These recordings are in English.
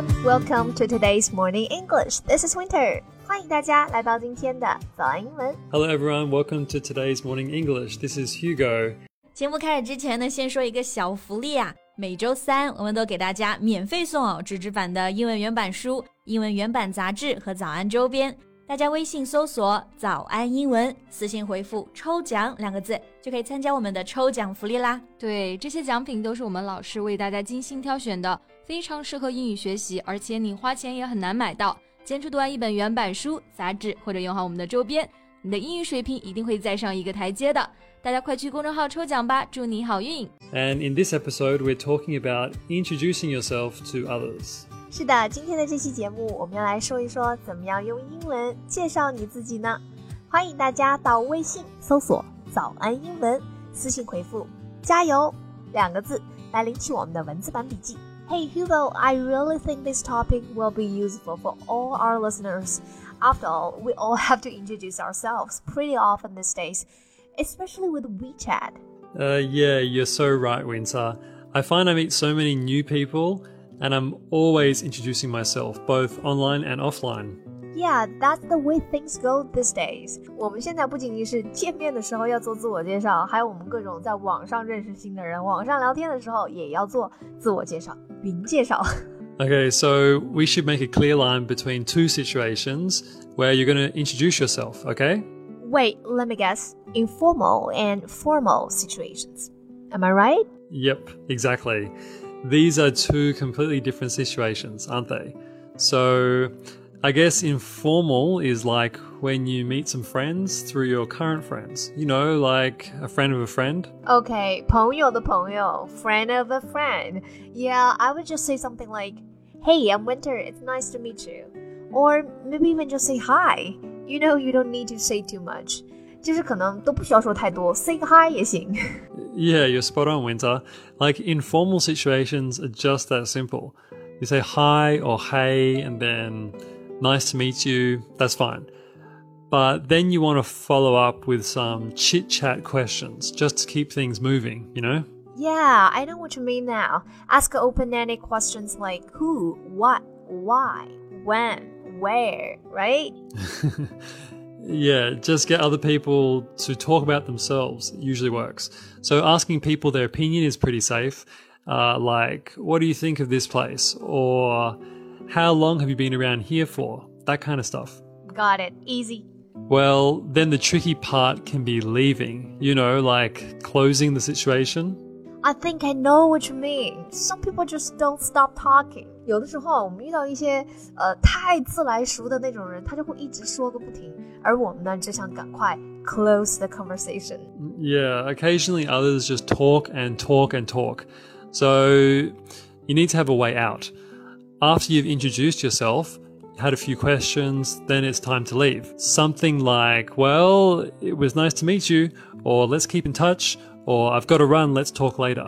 everyone, welcome to today's morning English. This is Winter. 欢迎大家来到今天的早安英文。Hello, everyone. Welcome to today's morning English. This is Hugo. 节目开始之前呢，先说一个小福利啊！每周三我们都给大家免费送哦纸质版的英文原版书、英文原版杂志和早安周边。大家微信搜索“早安英文”，私信回复“抽奖”两个字，就可以参加我们的抽奖福利啦。对，这些奖品都是我们老师为大家精心挑选的，非常适合英语学习，而且你花钱也很难买到。坚持读完一本原版书、杂志，或者用好我们的周边，你的英语水平一定会再上一个台阶的。大家快去公众号抽奖吧，祝你好运！And in this episode, we're talking about introducing yourself to others. 是的，今天的这期节目，我们要来说一说怎么样用英文介绍你自己呢？欢迎大家到微信搜索“早安英文”，私信回复“加油”两个字来领取我们的文字版笔记。Hey Hugo, I really think this topic will be useful for all our listeners. After all, we all have to introduce ourselves pretty often these days, especially with WeChat. Uh, yeah, you're so right, Winter. I find I meet so many new people, and I'm always introducing myself, both online and offline. Yeah, that's the way things go these days. 我们现在不仅仅是见面的时候要做自我介绍，还有我们各种在网上认识新的人，网上聊天的时候也要做自我介绍、云介绍。 Okay, so we should make a clear line between two situations where you're going to introduce yourself, okay? Wait, let me guess. Informal and formal situations. Am I right? Yep, exactly. These are two completely different situations, aren't they? So, I guess informal is like when you meet some friends through your current friends. You know, like a friend of a friend. Okay, 朋友的朋友, friend of a friend. Yeah, I would just say something like, Hey, I'm Winter. It's nice to meet you. Or maybe even just say hi. You know, you don't need to say too much. 就是可能都不需要说太多，say 个 hi 也行。 Yeah, you're spot on, Winter. Like informal situations are just that simple. You say hi or hey, and then nice to meet you. That's fine. But then you want to follow up with some chit chat questions just to keep things moving, you know? Yeah, I know what you mean now. Ask open-ended questions like who, what, why, when, where, right? Yeah, just get other people to talk about themselves. It usually works. So asking people their opinion is pretty safe. Uh, like, what do you think of this place? Or how long have you been around here for? That kind of stuff. Got it. Easy. Well, then the tricky part can be leaving, you know, like closing the situation. I think I know what you mean. Some people just don't stop talking. 有的时候我们遇到一些呃太自来熟的那种人，他就会一直说个不停，而我们呢只想赶快 close the conversation. Yeah, occasionally others just talk and talk and talk. So you need to have a way out. After you've introduced yourself, had a few questions, then it's time to leave. Something like, well, it was nice to meet you, or let's keep in touch, or I've got to run, let's talk later.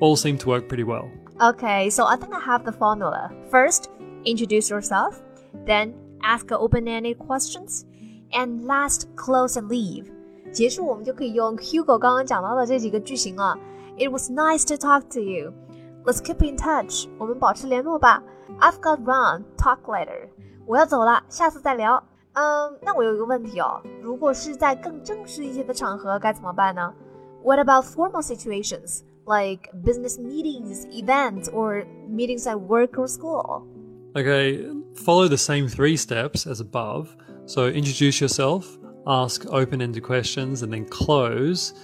All seem to work pretty well. Okay, so I think I have the formula. First, introduce yourself, then ask open-ended questions, and last, close and leave. 结束我们就可以用 Hugo 刚刚讲到的这几个句型了。It was nice to talk to you. Let's keep in touch. 我们保持联络吧。I've got run. Talk later. 我要走了，下次再聊。嗯，那我有一个问题哦，如果是在更正式一些的场合该怎么办呢？What about formal situations? like business meetings, events, or meetings at work or school. Okay, follow the same three steps as above. So introduce yourself, ask open ended questions, and then close.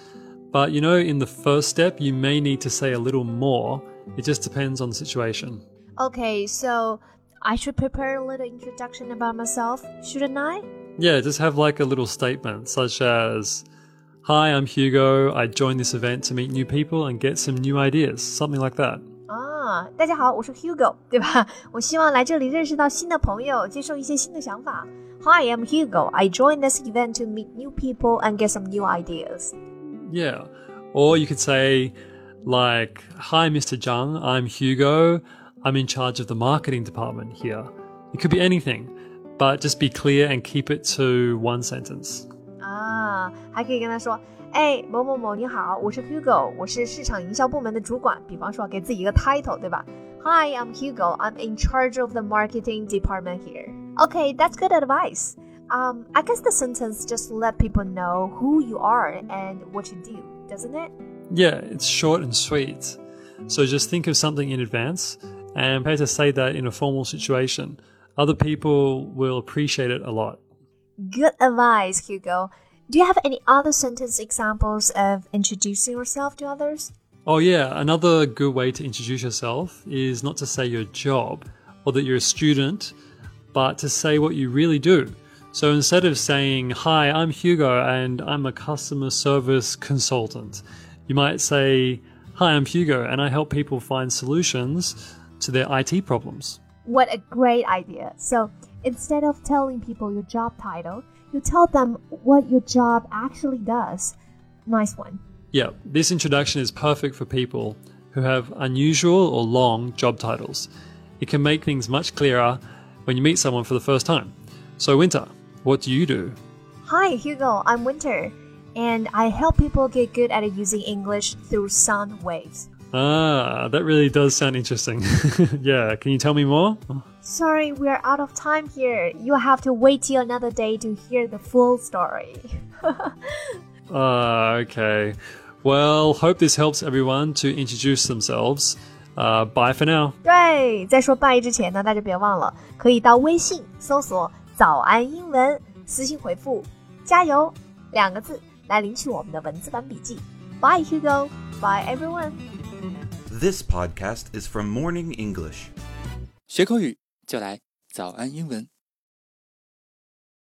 But you know, in the first step, you may need to say a little more. It just depends on the situation. Okay, so I should prepare a little introduction about myself, shouldn't I? Yeah, just have like a little statement such as Hi, I'm Hugo. I joined this event to meet new people and get some new ideas. Something like that. 啊，大家好，我是 Hugo，对吧？我希望来这里认识到新的朋友，接受一些新的想法。Hi, I'm Hugo. I joined this event to meet new people and get some new ideas. Yeah. Or you could say, like, Hi, Mr. Zhang. I'm Hugo. I'm in charge of the marketing department here. It could be anything, but just be clear and keep it to one sentence. 啊，还可以跟他说，哎，某某某你好，我是 Hugo，我是市场营销部门的主管。比方说给自己一个 title，对吧？ Hi, I'm Hugo. I'm in charge of the marketing department here. Okay, that's good advice. Um, I guess the sentence just let people know who you are and what you do, doesn't it? Yeah, it's short and sweet. So just think of something in advance and prepare to say that in a formal situation. Other people will appreciate it a lot. Good advice, Hugo. Do you have any other sentence examples of introducing yourself to others? Oh, yeah, another good way to introduce yourself is not to say your job or that you're a student, but to say what you really do. So instead of saying, Hi, I'm Hugo and I'm a customer service consultant, you might say, Hi, I'm Hugo and I help people find solutions to their IT problems. What a great idea. So instead of telling people your job title, you tell them what your job actually does. Nice one. Yeah, this introduction is perfect for people who have unusual or long job titles. It can make things much clearer when you meet someone for the first time. So, Winter, what do you do? Hi, Hugo. I'm Winter, and I help people get good at using English through sound waves. Ah, that really does sound interesting. yeah, can you tell me more? Sorry, we're out of time here. You'll have to wait till another day to hear the full story. Ah, okay. Well, hope this helps everyone to introduce themselves. Uh, bye for now. 对，在说拜之前呢，大家别忘了可以到微信搜索“早安英文”，私信回复“加油”两个字 来领取我们的文字版笔记。Bye, Hugo. Bye, everyone. This podcast is from Morning English. 学口语就来早安英文。